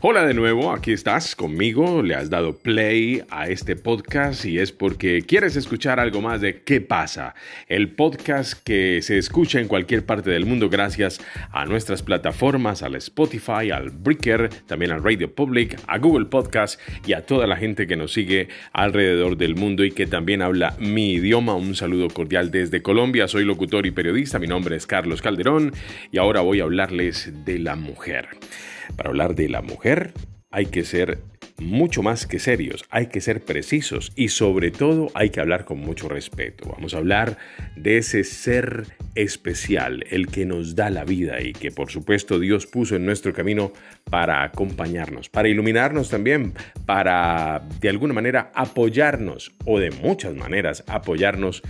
Hola de nuevo, aquí estás conmigo, le has dado play a este podcast y es porque quieres escuchar algo más de ¿Qué pasa? El podcast que se escucha en cualquier parte del mundo gracias a nuestras plataformas, al Spotify, al Breaker, también al Radio Public, a Google Podcast y a toda la gente que nos sigue alrededor del mundo y que también habla mi idioma. Un saludo cordial desde Colombia, soy locutor y periodista, mi nombre es Carlos Calderón y ahora voy a hablarles de la mujer. Para hablar de la mujer hay que ser mucho más que serios, hay que ser precisos y sobre todo hay que hablar con mucho respeto. Vamos a hablar de ese ser especial, el que nos da la vida y que por supuesto Dios puso en nuestro camino para acompañarnos, para iluminarnos también, para de alguna manera apoyarnos o de muchas maneras apoyarnos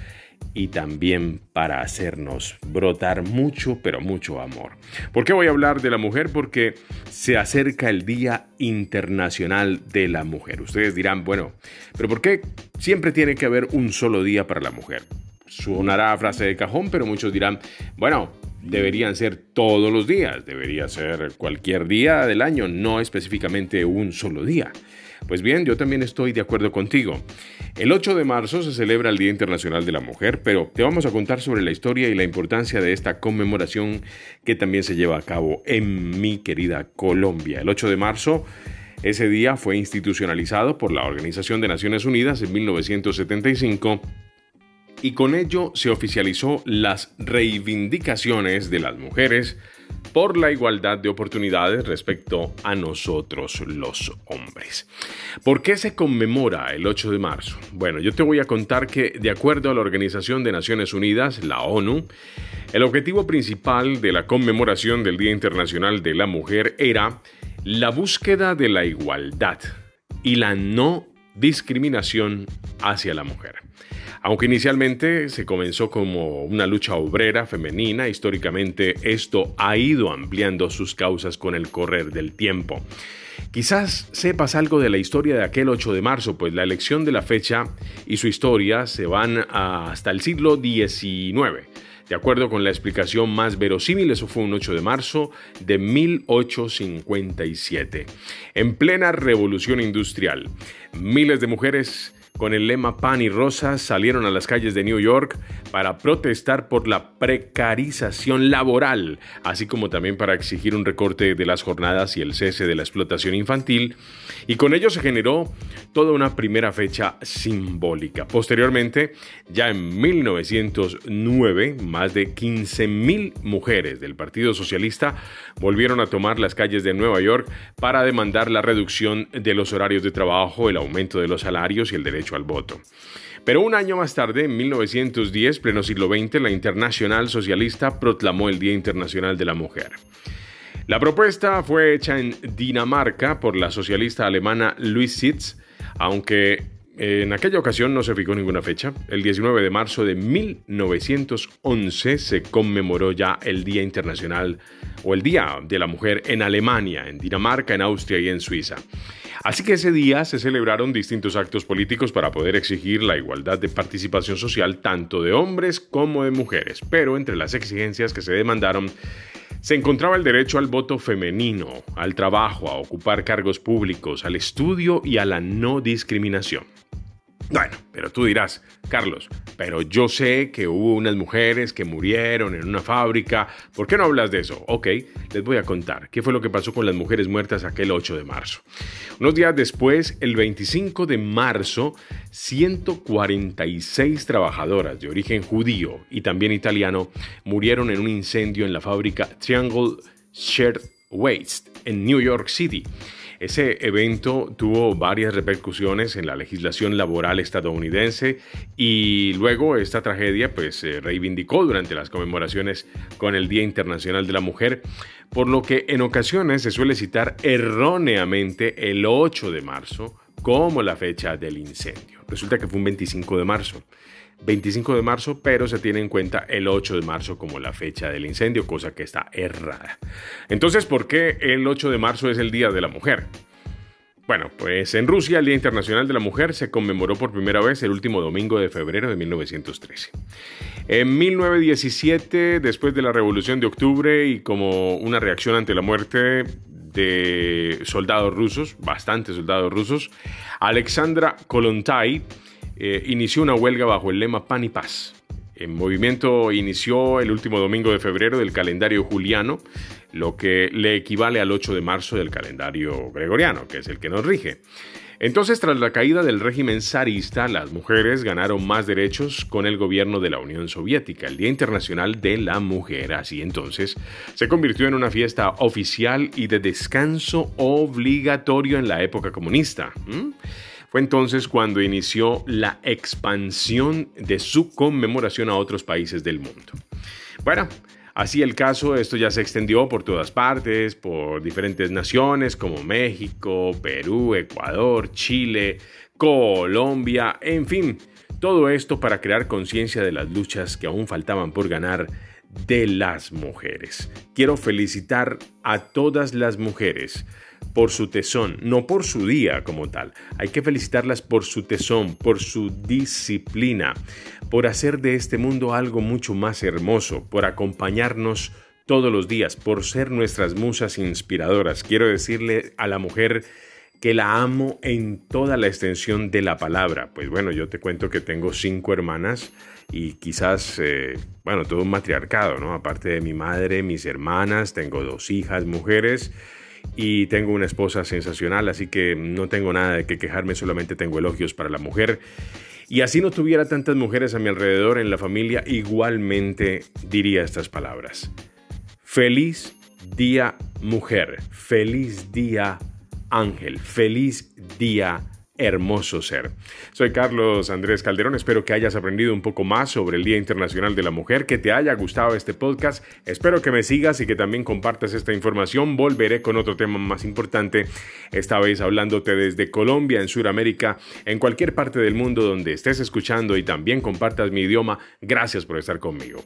y también para hacernos brotar mucho, pero mucho amor. ¿Por qué voy a hablar de la mujer? Porque se acerca el Día Internacional de la Mujer. Ustedes dirán, bueno, pero ¿por qué siempre tiene que haber un solo día para la mujer? Sonará frase de cajón, pero muchos dirán, bueno, deberían ser todos los días, debería ser cualquier día del año, no específicamente un solo día. Pues bien, yo también estoy de acuerdo contigo. El 8 de marzo se celebra el Día Internacional de la Mujer, pero te vamos a contar sobre la historia y la importancia de esta conmemoración que también se lleva a cabo en mi querida Colombia. El 8 de marzo ese día fue institucionalizado por la Organización de Naciones Unidas en 1975 y con ello se oficializó las reivindicaciones de las mujeres por la igualdad de oportunidades respecto a nosotros los hombres. ¿Por qué se conmemora el 8 de marzo? Bueno, yo te voy a contar que de acuerdo a la Organización de Naciones Unidas, la ONU, el objetivo principal de la conmemoración del Día Internacional de la Mujer era la búsqueda de la igualdad y la no discriminación hacia la mujer. Aunque inicialmente se comenzó como una lucha obrera femenina, históricamente esto ha ido ampliando sus causas con el correr del tiempo. Quizás sepas algo de la historia de aquel 8 de marzo, pues la elección de la fecha y su historia se van hasta el siglo XIX. De acuerdo con la explicación más verosímil, eso fue un 8 de marzo de 1857. En plena revolución industrial, miles de mujeres con el lema Pan y Rosas salieron a las calles de New York para protestar por la precarización laboral, así como también para exigir un recorte de las jornadas y el cese de la explotación infantil, y con ello se generó toda una primera fecha simbólica. Posteriormente, ya en 1909, más de 15.000 mujeres del Partido Socialista volvieron a tomar las calles de Nueva York para demandar la reducción de los horarios de trabajo, el aumento de los salarios y el derecho al voto. Pero un año más tarde, en 1910, pleno siglo XX, la Internacional Socialista proclamó el Día Internacional de la Mujer. La propuesta fue hecha en Dinamarca por la socialista alemana Louise Sitz, aunque en aquella ocasión no se fijó ninguna fecha. El 19 de marzo de 1911 se conmemoró ya el Día Internacional o el Día de la Mujer en Alemania, en Dinamarca, en Austria y en Suiza. Así que ese día se celebraron distintos actos políticos para poder exigir la igualdad de participación social tanto de hombres como de mujeres, pero entre las exigencias que se demandaron se encontraba el derecho al voto femenino, al trabajo, a ocupar cargos públicos, al estudio y a la no discriminación. Bueno, pero tú dirás, Carlos, pero yo sé que hubo unas mujeres que murieron en una fábrica. ¿Por qué no hablas de eso? Ok, les voy a contar qué fue lo que pasó con las mujeres muertas aquel 8 de marzo. Unos días después, el 25 de marzo, 146 trabajadoras de origen judío y también italiano murieron en un incendio en la fábrica Triangle Shared Waste en New York City. Ese evento tuvo varias repercusiones en la legislación laboral estadounidense y luego esta tragedia pues se reivindicó durante las conmemoraciones con el Día Internacional de la Mujer, por lo que en ocasiones se suele citar erróneamente el 8 de marzo como la fecha del incendio. Resulta que fue un 25 de marzo. 25 de marzo, pero se tiene en cuenta el 8 de marzo como la fecha del incendio, cosa que está errada. Entonces, ¿por qué el 8 de marzo es el Día de la Mujer? Bueno, pues en Rusia el Día Internacional de la Mujer se conmemoró por primera vez el último domingo de febrero de 1913. En 1917, después de la Revolución de Octubre y como una reacción ante la muerte de soldados rusos, bastantes soldados rusos, Alexandra Kolontai eh, inició una huelga bajo el lema Pan y Paz. El movimiento inició el último domingo de febrero del calendario juliano, lo que le equivale al 8 de marzo del calendario gregoriano, que es el que nos rige. Entonces, tras la caída del régimen zarista, las mujeres ganaron más derechos con el gobierno de la Unión Soviética. El Día Internacional de la Mujer, así entonces, se convirtió en una fiesta oficial y de descanso obligatorio en la época comunista. Fue entonces cuando inició la expansión de su conmemoración a otros países del mundo. Bueno, Así el caso, esto ya se extendió por todas partes, por diferentes naciones como México, Perú, Ecuador, Chile, Colombia, en fin, todo esto para crear conciencia de las luchas que aún faltaban por ganar de las mujeres. Quiero felicitar a todas las mujeres por su tesón, no por su día como tal. Hay que felicitarlas por su tesón, por su disciplina, por hacer de este mundo algo mucho más hermoso, por acompañarnos todos los días, por ser nuestras musas inspiradoras. Quiero decirle a la mujer que la amo en toda la extensión de la palabra. Pues bueno, yo te cuento que tengo cinco hermanas y quizás, eh, bueno, todo un matriarcado, ¿no? Aparte de mi madre, mis hermanas, tengo dos hijas mujeres y tengo una esposa sensacional, así que no tengo nada de que quejarme, solamente tengo elogios para la mujer. Y así no tuviera tantas mujeres a mi alrededor en la familia, igualmente diría estas palabras. Feliz día mujer, feliz día ángel, feliz día hermoso ser. Soy Carlos Andrés Calderón, espero que hayas aprendido un poco más sobre el Día Internacional de la Mujer, que te haya gustado este podcast, espero que me sigas y que también compartas esta información, volveré con otro tema más importante, esta vez hablándote desde Colombia, en Sudamérica, en cualquier parte del mundo donde estés escuchando y también compartas mi idioma, gracias por estar conmigo.